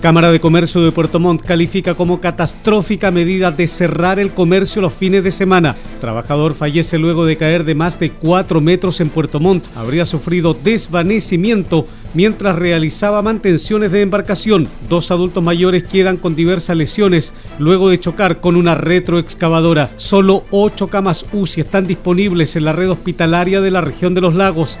Cámara de Comercio de Puerto Montt califica como catastrófica medida de cerrar el comercio los fines de semana. Trabajador fallece luego de caer de más de 4 metros en Puerto Montt. Habría sufrido desvanecimiento mientras realizaba mantenciones de embarcación. Dos adultos mayores quedan con diversas lesiones luego de chocar con una retroexcavadora. Solo ocho camas UCI están disponibles en la red hospitalaria de la región de los lagos.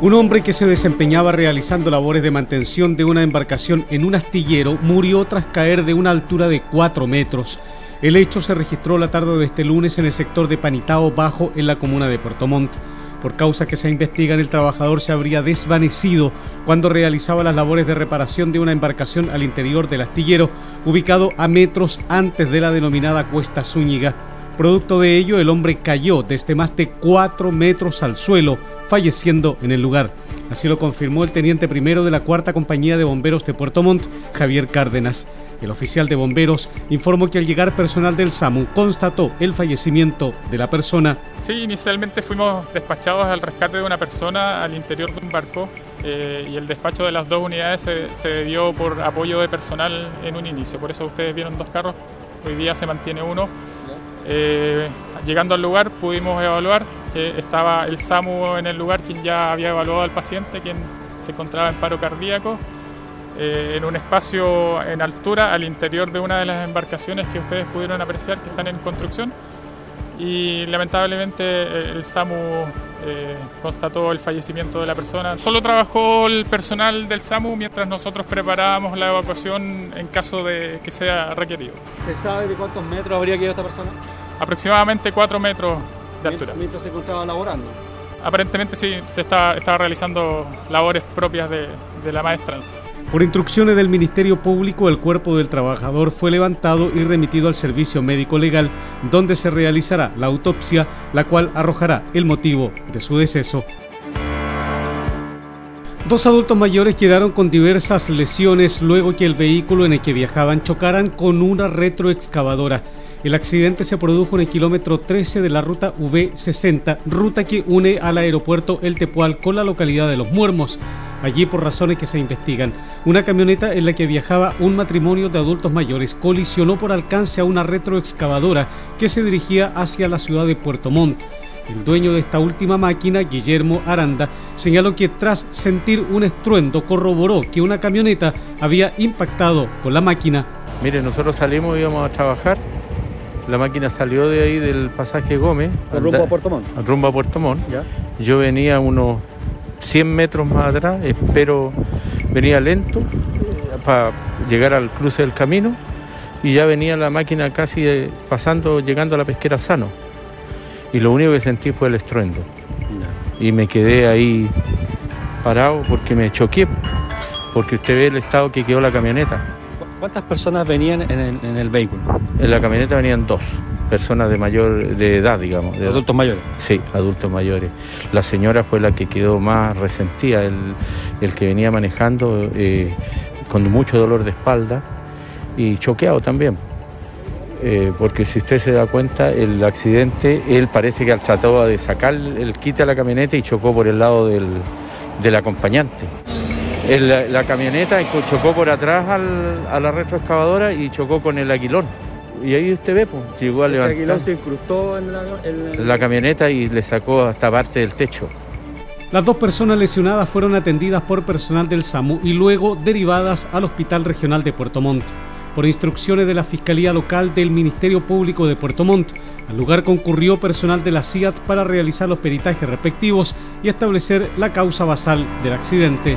Un hombre que se desempeñaba realizando labores de mantención de una embarcación en un astillero murió tras caer de una altura de 4 metros. El hecho se registró la tarde de este lunes en el sector de Panitao Bajo en la comuna de Puerto Montt. Por causa que se investigan, el trabajador se habría desvanecido cuando realizaba las labores de reparación de una embarcación al interior del astillero, ubicado a metros antes de la denominada Cuesta Zúñiga. Producto de ello, el hombre cayó desde más de 4 metros al suelo, falleciendo en el lugar. Así lo confirmó el teniente primero de la cuarta compañía de bomberos de Puerto Montt, Javier Cárdenas. El oficial de bomberos informó que al llegar personal del SAMU constató el fallecimiento de la persona. Sí, inicialmente fuimos despachados al rescate de una persona al interior de un barco eh, y el despacho de las dos unidades se, se por apoyo de personal en un inicio. Por eso ustedes vieron dos carros, hoy día se mantiene uno eh, llegando al lugar pudimos evaluar que estaba el SAMU en el lugar, quien ya había evaluado al paciente, quien se encontraba en paro cardíaco, eh, en un espacio en altura al interior de una de las embarcaciones que ustedes pudieron apreciar que están en construcción. Y lamentablemente eh, el SAMU constató el fallecimiento de la persona. Solo trabajó el personal del SAMU mientras nosotros preparábamos la evacuación en caso de que sea requerido. ¿Se sabe de cuántos metros habría quedado esta persona? Aproximadamente 4 metros de altura. Mientras se encontraba laborando. Aparentemente sí, se estaba, estaba realizando labores propias de, de la maestranza. Por instrucciones del Ministerio Público, el cuerpo del trabajador fue levantado y remitido al servicio médico legal, donde se realizará la autopsia, la cual arrojará el motivo de su deceso. Dos adultos mayores quedaron con diversas lesiones luego que el vehículo en el que viajaban chocaran con una retroexcavadora. El accidente se produjo en el kilómetro 13 de la ruta V60, ruta que une al aeropuerto El Tepual con la localidad de Los Muermos. Allí, por razones que se investigan, una camioneta en la que viajaba un matrimonio de adultos mayores colisionó por alcance a una retroexcavadora que se dirigía hacia la ciudad de Puerto Montt. El dueño de esta última máquina, Guillermo Aranda, señaló que tras sentir un estruendo corroboró que una camioneta había impactado con la máquina. Mire, nosotros salimos y íbamos a trabajar la máquina salió de ahí del pasaje Gómez. ¿Al rumbo a Puerto Montt? Al rumbo a Puerto Montt. ¿Ya? Yo venía unos 100 metros más atrás, espero, venía lento eh, para llegar al cruce del camino y ya venía la máquina casi eh, pasando, llegando a la pesquera sano. Y lo único que sentí fue el estruendo. Y me quedé ahí parado porque me choqué, porque usted ve el estado que quedó la camioneta. ¿Cuántas personas venían en el, vehículo? En la camioneta venían dos personas de mayor de edad, digamos. De ¿Adultos mayores? Sí, adultos mayores. La señora fue la que quedó más resentida, el, que venía manejando eh, con mucho dolor de espalda y choqueado también. Eh, porque si usted se da cuenta, el accidente, él parece que trataba de sacar el quite a la camioneta y chocó por el lado del, del acompañante la camioneta chocó por atrás a la retroexcavadora y chocó con el aguilón. Y ahí usted ve, pues, llegó a levantar. aguilón se incrustó en la, la camioneta y le sacó hasta parte del techo. Las dos personas lesionadas fueron atendidas por personal del SAMU y luego derivadas al Hospital Regional de Puerto Montt. Por instrucciones de la Fiscalía Local del Ministerio Público de Puerto Montt, al lugar concurrió personal de la CIAT para realizar los peritajes respectivos y establecer la causa basal del accidente.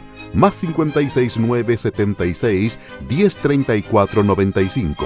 más 569 76 1034 95.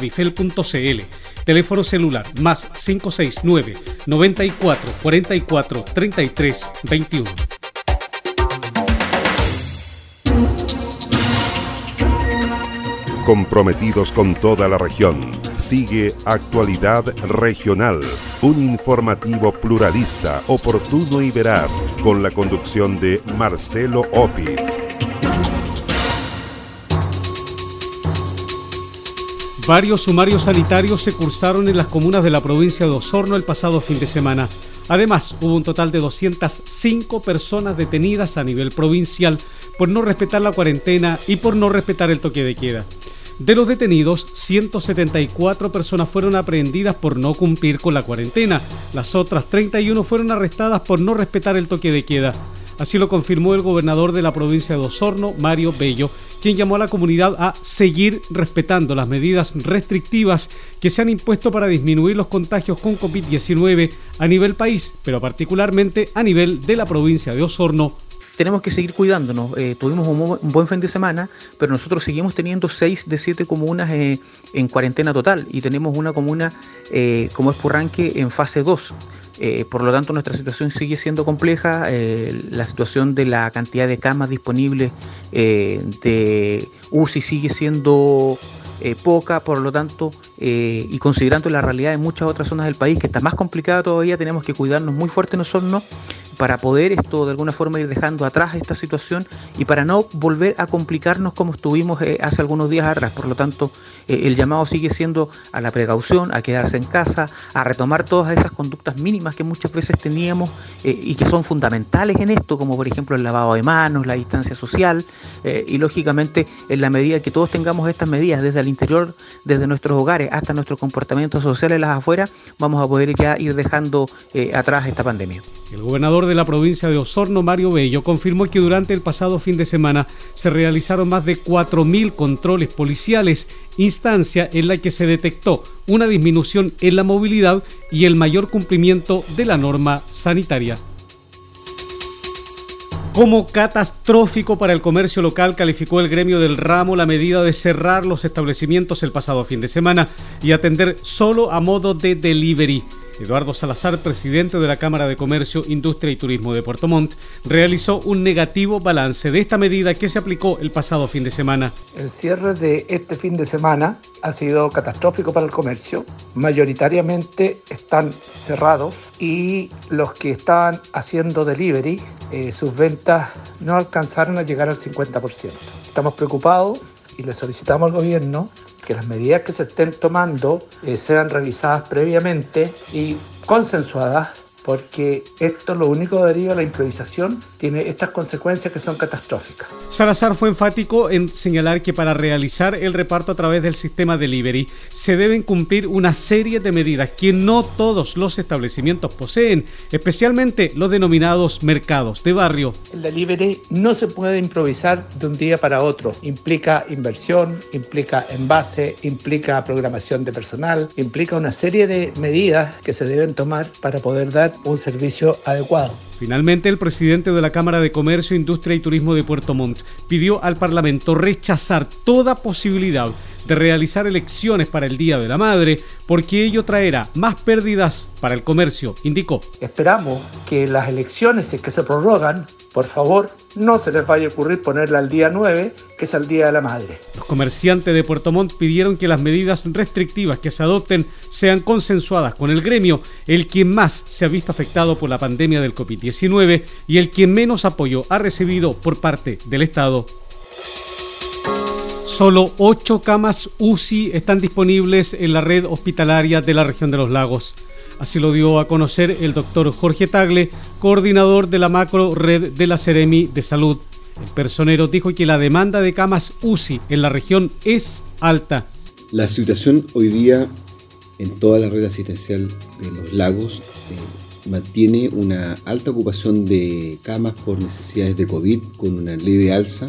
praderasdefrutillar.avifel.cl. Teléfono celular más 569 94 44 33 21. comprometidos con toda la región. Sigue Actualidad Regional, un informativo pluralista, oportuno y veraz, con la conducción de Marcelo Opitz. Varios sumarios sanitarios se cursaron en las comunas de la provincia de Osorno el pasado fin de semana. Además, hubo un total de 205 personas detenidas a nivel provincial por no respetar la cuarentena y por no respetar el toque de queda. De los detenidos, 174 personas fueron aprehendidas por no cumplir con la cuarentena. Las otras 31 fueron arrestadas por no respetar el toque de queda. Así lo confirmó el gobernador de la provincia de Osorno, Mario Bello, quien llamó a la comunidad a seguir respetando las medidas restrictivas que se han impuesto para disminuir los contagios con COVID-19 a nivel país, pero particularmente a nivel de la provincia de Osorno tenemos que seguir cuidándonos. Eh, tuvimos un, buen fin de semana, pero nosotros seguimos teniendo seis de siete comunas eh, en cuarentena total y tenemos una comuna eh, como es Purranque en fase 2. Por lo tanto, nuestra situación sigue siendo compleja. la situación de la cantidad de camas disponibles de UCI sigue siendo poca, por lo tanto, y considerando la realidad de muchas otras zonas del país, que está más complicada todavía, tenemos que cuidarnos muy fuerte nosotros para poder esto de alguna forma ir dejando atrás esta situación y para no volver a complicarnos como estuvimos eh, hace algunos días atrás. Por lo tanto, eh, el llamado sigue siendo a la precaución, a quedarse en casa, a retomar todas esas conductas mínimas que muchas veces teníamos eh, y que son fundamentales en esto, como por ejemplo el lavado de manos, la distancia social y lógicamente en la medida que todos tengamos estas medidas desde el interior, desde nuestros hogares hasta nuestros comportamientos sociales las afuera, vamos a poder ya ir dejando atrás esta pandemia. El gobernador de la provincia de Osorno, Mario Bello, confirmó que durante el pasado fin de semana se realizaron más de 4.000 controles policiales, en la que se detectó una disminución en la movilidad y el mayor cumplimiento de la norma sanitaria. Como catastrófico para el comercio local calificó el gremio del ramo la medida de cerrar los establecimientos el pasado fin de semana y atender solo a modo de delivery. Eduardo Salazar, presidente de la Cámara de Comercio, Industria y Turismo de Puerto Montt, realizó un negativo balance de esta medida que se aplicó el pasado fin de semana. El cierre de este fin de semana ha sido catastrófico para el comercio. Mayoritariamente están cerrados y los que estaban haciendo delivery, eh, sus ventas no alcanzaron a llegar al 50%. Estamos preocupados y le solicitamos al gobierno que las medidas que se estén tomando eh, sean revisadas previamente y consensuadas porque esto lo único deriva la improvisación, tiene estas consecuencias que son catastróficas. Salazar fue enfático en señalar que para realizar el reparto a través del sistema delivery se deben cumplir una serie de medidas que no todos los establecimientos poseen, especialmente los denominados mercados de barrio. El delivery no se puede improvisar de un día para otro, implica inversión, implica envase, implica programación de personal, implica una serie de medidas que se deben tomar para poder dar un servicio adecuado. Finalmente, el presidente de la Cámara de Comercio, Industria y Turismo de Puerto Montt pidió al Parlamento rechazar toda posibilidad de realizar elecciones para el Día de la Madre, porque ello traerá más pérdidas para el comercio, indicó. Esperamos que las elecciones, que se prorrogan, por favor, no se les vaya a ocurrir ponerla al día 9, que es el Día de la Madre. Los comerciantes de Puerto Montt pidieron que las medidas restrictivas que se adopten sean consensuadas con el gremio, el quien más se ha visto afectado por la pandemia del COVID-19 y el quien menos apoyo ha recibido por parte del Estado. Solo ocho camas UCI están disponibles en la red hospitalaria de la región de los lagos. Así lo dio a conocer el doctor Jorge Tagle, coordinador de la macro red de la Ceremi de Salud. El personero dijo que la demanda de camas UCI en la región es alta. La situación hoy día en toda la red asistencial de los lagos eh, mantiene una alta ocupación de camas por necesidades de COVID con una leve alza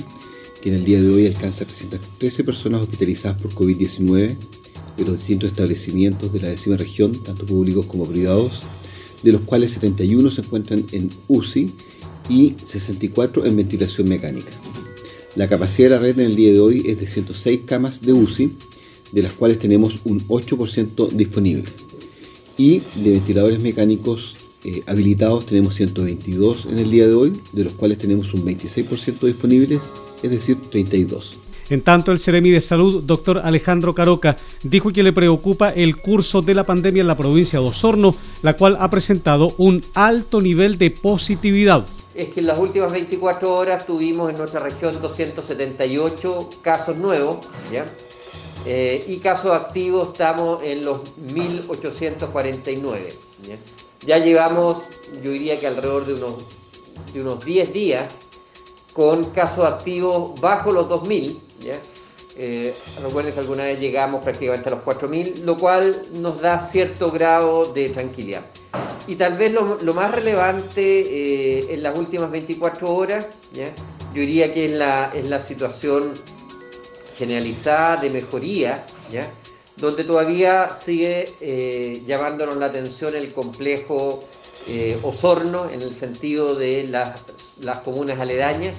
que en el día de hoy alcanza 313 personas hospitalizadas por COVID-19 de los distintos establecimientos de la décima región, tanto públicos como privados, de los cuales 71 se encuentran en UCI y 64 en ventilación mecánica. La capacidad de la red en el día de hoy es de 106 camas de UCI, de las cuales tenemos un 8% disponible. Y de ventiladores mecánicos eh, habilitados tenemos 122 en el día de hoy, de los cuales tenemos un 26% disponibles, es decir, 32. En tanto, el Ceremi de Salud, doctor Alejandro Caroca, dijo que le preocupa el curso de la pandemia en la provincia de Osorno, la cual ha presentado un alto nivel de positividad. Es que en las últimas 24 horas tuvimos en nuestra región 278 casos nuevos, ¿ya? Eh, y casos activos estamos en los 1849. ¿ya? llevamos, yo diría que alrededor de unos, de unos 10 días con casos activos bajo los 2000, eh, recuerden que alguna vez llegamos prácticamente a los 4.000, lo cual nos da cierto grado de tranquilidad. Y tal vez lo, más relevante eh, en las últimas 24 horas, yo diría que es la, la situación generalizada de mejoría, donde todavía sigue eh, llamándonos la atención el complejo Osorno en el sentido de las, las comunas aledañas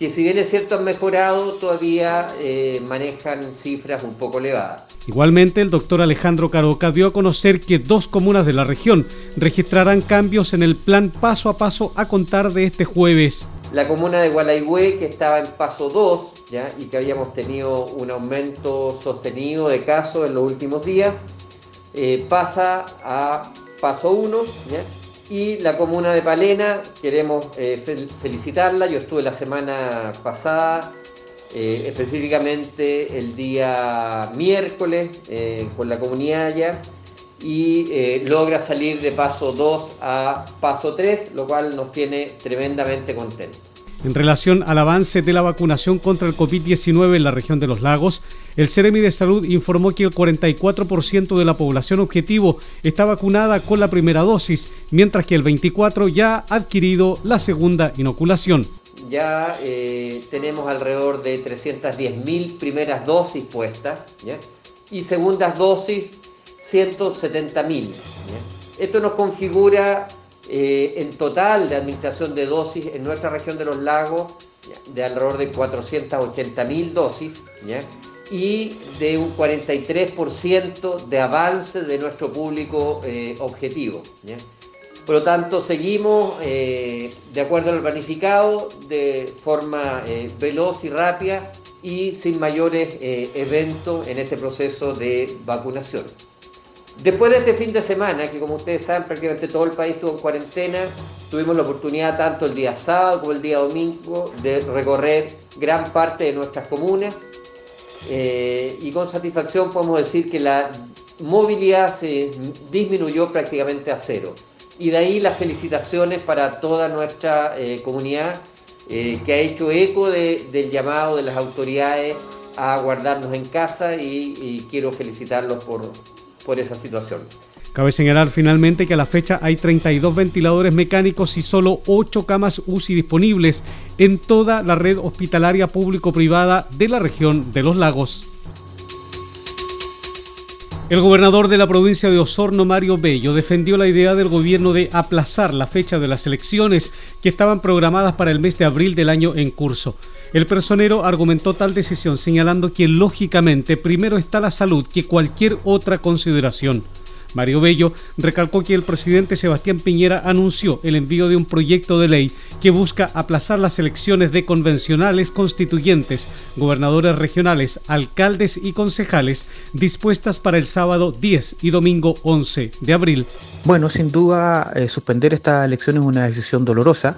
que si bien es cierto han mejorado, todavía eh, manejan cifras un poco elevadas. Igualmente, el doctor Alejandro Caroca dio a conocer que dos comunas de la región registrarán cambios en el plan paso a paso a contar de este jueves. La comuna de Gualaigüe, que estaba en paso 2 ¿ya? y que habíamos tenido un aumento sostenido de casos en los últimos días, eh, pasa a paso 1 y la comuna de Palena, queremos eh, felicitarla. Yo estuve la semana pasada, eh, específicamente el día miércoles, eh, con la comunidad allá y logra salir de paso 2 a paso 3, lo cual nos tiene tremendamente contentos. En relación al avance de la vacunación contra el COVID-19 en la región de los lagos, el Ceremi de Salud informó que el 44% de la población objetivo está vacunada con la primera dosis, mientras que el 24% ya ha adquirido la segunda inoculación. Ya eh, tenemos alrededor de 310.000 primeras dosis puestas y segundas dosis 170.000. Esto nos configura eh, en total de administración de dosis en nuestra región de los lagos de alrededor de 480 mil dosis y de un 43% de avance de nuestro público eh, objetivo. Por lo tanto, seguimos eh, de acuerdo al planificado, de forma veloz y rápida y sin mayores eventos en este proceso de vacunación. Después de este fin de semana, que como ustedes saben, prácticamente todo el país estuvo en cuarentena, tuvimos la oportunidad tanto el día sábado como el día domingo de recorrer gran parte de nuestras comunas eh, y con satisfacción podemos decir que la movilidad se disminuyó prácticamente a cero. Y de ahí las felicitaciones para toda nuestra eh, comunidad eh, que ha hecho eco del llamado de las autoridades a guardarnos en casa y, quiero felicitarlos por, por esa situación. Cabe señalar finalmente que a la fecha hay 32 ventiladores mecánicos y solo 8 camas UCI disponibles en toda la red hospitalaria público-privada de la región de los lagos. El gobernador de la provincia de Osorno, Mario Bello, defendió la idea del gobierno de aplazar la fecha de las elecciones que estaban programadas para el mes de abril del año en curso. El personero argumentó tal decisión señalando que lógicamente primero está la salud que cualquier otra consideración. Mario Bello recalcó que el presidente Sebastián Piñera anunció el envío de un proyecto de ley que busca aplazar las elecciones de convencionales constituyentes, gobernadores regionales, alcaldes y concejales dispuestas para el sábado 10 y domingo 11 de abril. Bueno, sin duda eh, suspender esta elección es una decisión dolorosa,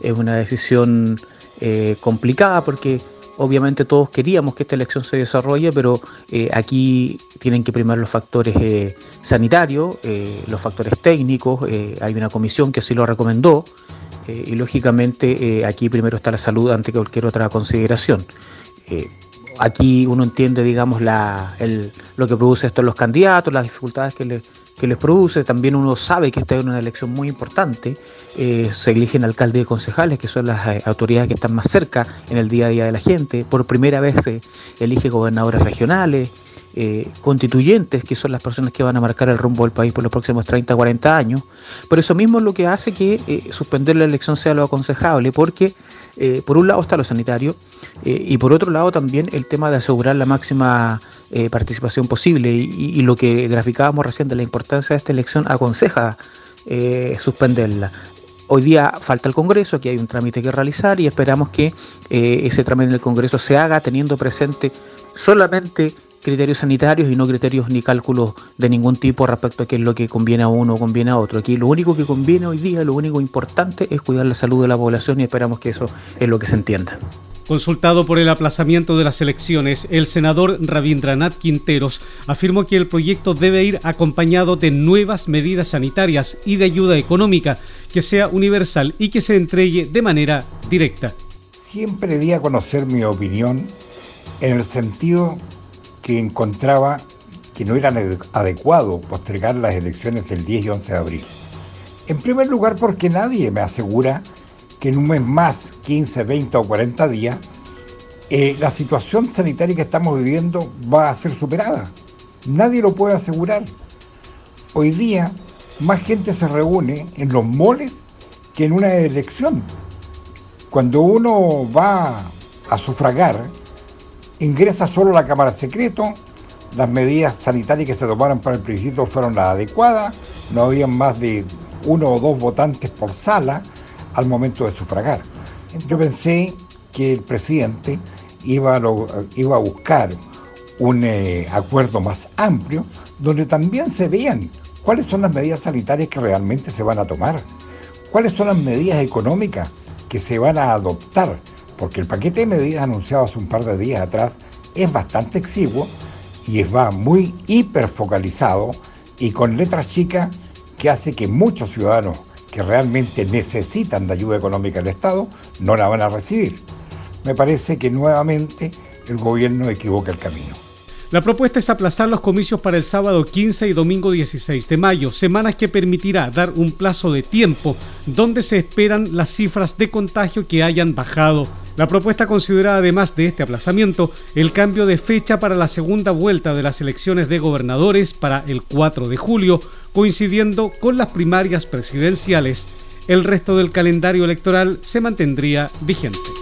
es una decisión eh, complicada porque obviamente todos queríamos que esta elección se desarrolle, pero eh, aquí tienen que primar los factores eh, sanitarios, los factores técnicos, hay una comisión que así lo recomendó, y lógicamente aquí primero está la salud ante cualquier otra consideración. aquí uno entiende, digamos, la, lo que produce esto en los candidatos, las dificultades que les produce. También uno sabe que esta es una elección muy importante. Eh, se eligen alcaldes y concejales, que son las eh, autoridades que están más cerca en el día a día de la gente. Por primera vez se elige gobernadores regionales, eh, constituyentes, que son las personas que van a marcar el rumbo del país por los próximos 30, 40 años. Por eso mismo es lo que hace que suspender la elección sea lo aconsejable, porque por un lado está lo sanitario y por otro lado también el tema de asegurar la máxima eh, participación posible y, lo que graficábamos recién de la importancia de esta elección aconseja eh, suspenderla. Hoy día falta el Congreso, aquí hay un trámite que realizar y esperamos que eh, ese trámite en el Congreso se haga teniendo presente solamente criterios sanitarios y no criterios ni cálculos de ningún tipo respecto a qué es lo que conviene a uno o conviene a otro. Aquí lo único que conviene hoy día, lo único importante es cuidar la salud de la población y esperamos que eso es lo que se entienda. Consultado por el aplazamiento de las elecciones, el senador Rabindranath Quinteros afirmó que el proyecto debe ir acompañado de nuevas medidas sanitarias y de ayuda económica que sea universal y que se entregue de manera directa. Siempre di a conocer mi opinión en el sentido que encontraba que no era adecuado postergar las elecciones del 10 y 11 de abril. En primer lugar porque nadie me asegura que en un mes más, 15, 20 o 40 días, eh, la situación sanitaria que estamos viviendo va a ser superada. Nadie lo puede asegurar. Hoy día más gente se reúne en los moles que en una elección. Cuando uno va a sufragar, ingresa solo la Cámara Secreto, las medidas sanitarias que se tomaron para el principio fueron las adecuadas, no habían más de uno o dos votantes por sala, al momento de sufragar. Yo pensé que el presidente iba a, iba a buscar un eh, acuerdo más amplio donde también se vean cuáles son las medidas sanitarias que realmente se van a tomar, cuáles son las medidas económicas que se van a adoptar, porque el paquete de medidas anunciado hace un par de días atrás es bastante exiguo y va muy hiperfocalizado y con letras chicas que hace que muchos ciudadanos que realmente necesitan de ayuda económica del Estado no la van a recibir. Me parece que nuevamente el gobierno equivoca el camino. La propuesta es aplazar los comicios para el sábado 15 y domingo 16 de mayo, semanas que permitirá dar un plazo de tiempo donde se esperan las cifras de contagio que hayan bajado. La propuesta considera además de este aplazamiento el cambio de fecha para la segunda vuelta de las elecciones de gobernadores para el 4 de julio, coincidiendo con las primarias presidenciales. El resto del calendario electoral se mantendría vigente.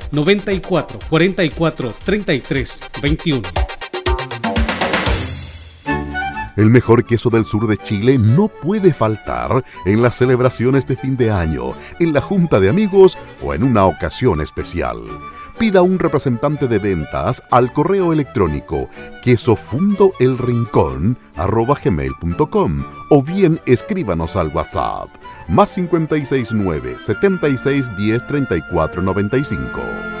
94 44 33 21. El mejor queso del sur de Chile no puede faltar en las celebraciones de fin de año, en la junta de amigos o en una ocasión especial. Pida un representante de ventas al correo electrónico quesofundoelrincón.com o bien escríbanos al WhatsApp más 569 76 10 34 95.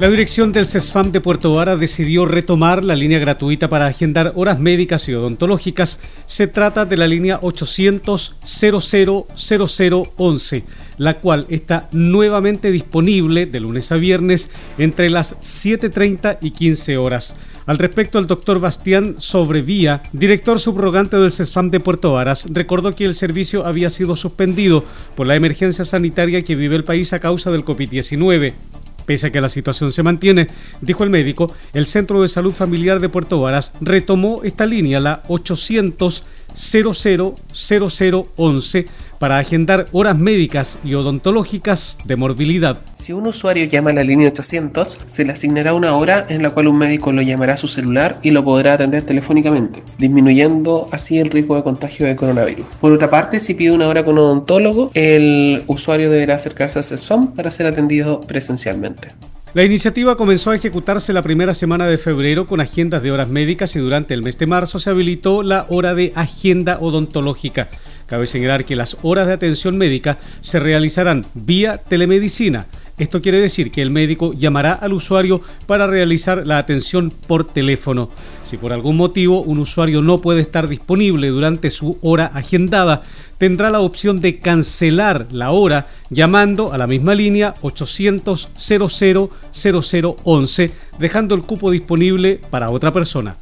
La dirección del CESFAM de Puerto Vara decidió retomar la línea gratuita para agendar horas médicas y odontológicas. Se trata de la línea 800 000011 la cual está nuevamente disponible de lunes a viernes entre las 7.30 y 15 horas. Al respecto, el doctor Bastián Sobrevía, director subrogante del CESFAM de Puerto Varas, recordó que el servicio había sido suspendido por la emergencia sanitaria que vive el país a causa del COVID-19. Pese a que la situación se mantiene, dijo el médico, el Centro de Salud Familiar de Puerto Varas retomó esta línea, la 800 000011 para agendar horas médicas y odontológicas de morbilidad. Si un usuario llama a la línea 800, se le asignará una hora en la cual un médico lo llamará a su celular y lo podrá atender telefónicamente, disminuyendo así el riesgo de contagio de coronavirus. Por otra parte, si pide una hora con odontólogo, el usuario deberá acercarse a CESFAM para ser atendido presencialmente. La iniciativa comenzó a ejecutarse la primera semana de febrero con agendas de horas médicas y durante el mes de marzo se habilitó la hora de agenda odontológica. Cabe señalar que las horas de atención médica se realizarán vía telemedicina. Esto quiere decir que el médico llamará al usuario para realizar la atención por teléfono. Si por algún motivo un usuario no puede estar disponible durante su hora agendada, tendrá la opción de cancelar la hora llamando a la misma línea 800 000011 dejando el cupo disponible para otra persona.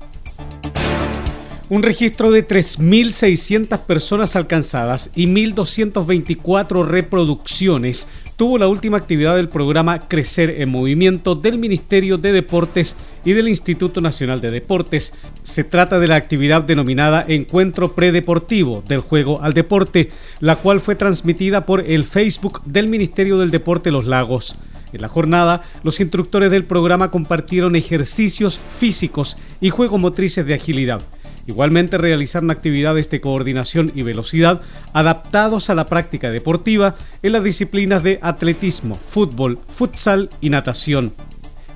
Un registro de 3.600 personas alcanzadas y 1.224 reproducciones tuvo la última actividad del programa Crecer en Movimiento del Ministerio de Deportes y del Instituto Nacional de Deportes. Se trata de la actividad denominada Encuentro Predeportivo del Juego al Deporte, la cual fue transmitida por el Facebook del Ministerio del Deporte Los Lagos. En la jornada, los instructores del programa compartieron ejercicios físicos y juego motrices de agilidad. Igualmente realizaron actividades de coordinación y velocidad adaptados a la práctica deportiva en las disciplinas de atletismo, fútbol, futsal y natación.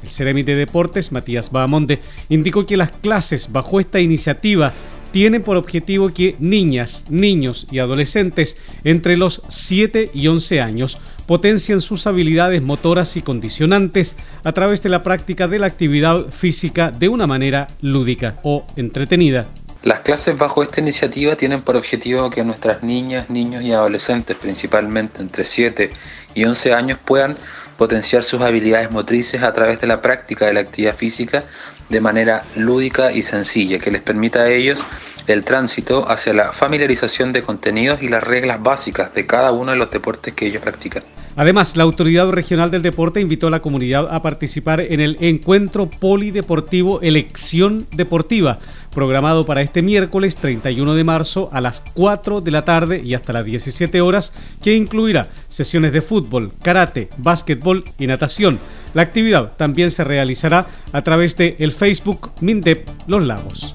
El Ceremi de Deportes, Matías Bahamonde, indicó que las clases bajo esta iniciativa tienen por objetivo que niñas, niños y adolescentes entre los 7 y 11 años potencien sus habilidades motoras y condicionantes a través de la práctica de la actividad física de una manera lúdica o entretenida. Las clases bajo esta iniciativa tienen por objetivo que nuestras niñas, niños y adolescentes, principalmente entre 7 y 11 años, puedan potenciar sus habilidades motrices a través de la práctica de la actividad física de manera lúdica y sencilla, que les permita a ellos el tránsito hacia la familiarización de contenidos y las reglas básicas de cada uno de los deportes que ellos practican. Además, la Autoridad Regional del Deporte invitó a la comunidad a participar en el encuentro polideportivo Elección Deportiva, programado para este miércoles 31 de marzo a las 4 de la tarde y hasta las 17 horas, que incluirá sesiones de fútbol, karate, básquetbol y natación. La actividad también se realizará a través de el Facebook Mindep Los Lagos.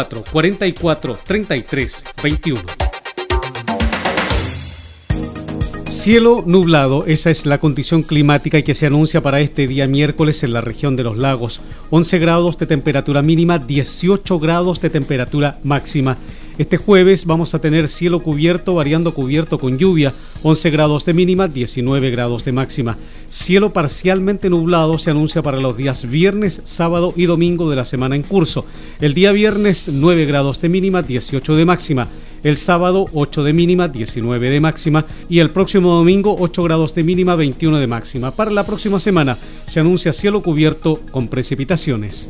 44 33 21. Cielo nublado, esa es la condición climática que se anuncia para este día miércoles en la región de los lagos. 11 grados de temperatura mínima, 18 grados de temperatura máxima. Este jueves vamos a tener cielo cubierto, variando cubierto con lluvia, 11 grados de mínima, 19 grados de máxima. Cielo parcialmente nublado se anuncia para los días viernes, sábado y domingo de la semana en curso. El día viernes 9 grados de mínima, 18 de máxima. El sábado 8 de mínima, 19 de máxima. Y el próximo domingo 8 grados de mínima, 21 de máxima. Para la próxima semana se anuncia cielo cubierto con precipitaciones.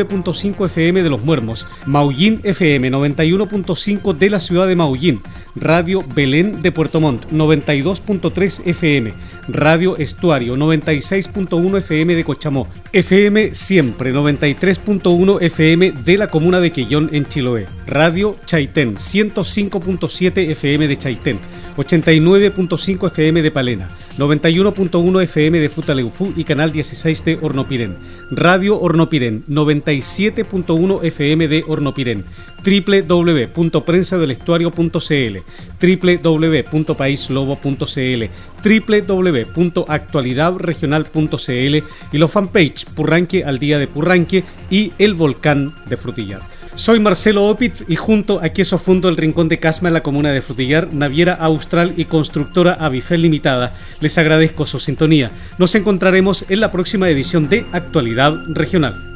FM de Los Muermos, Maullín FM 91.5 de la ciudad de Maullín, Radio Belén de Puerto Montt 92.3 FM, Radio Estuario 96.1 FM de Cochamó, FM Siempre 93.1 FM de la comuna de Quellón en Chiloé, Radio Chaitén 105.7 FM de Chaitén, 89.5 FM de Palena, 91.1 FM de Futaleufú y Canal 16 de Hornopirén, Radio Hornopirén 97.1 FM de Hornopirén, www.prensadelestuario.cl, www.paislobo.cl, www.actualidadregional.cl y los fanpage Purranque al día de Purranque y El Volcán de Frutillar. Soy Marcelo Opitz y junto a Queso Fundo El Rincón de Casma en la comuna de Frutillar, Naviera Austral y Constructora Avifel Limitada, les agradezco su sintonía. Nos encontraremos en la próxima edición de Actualidad Regional.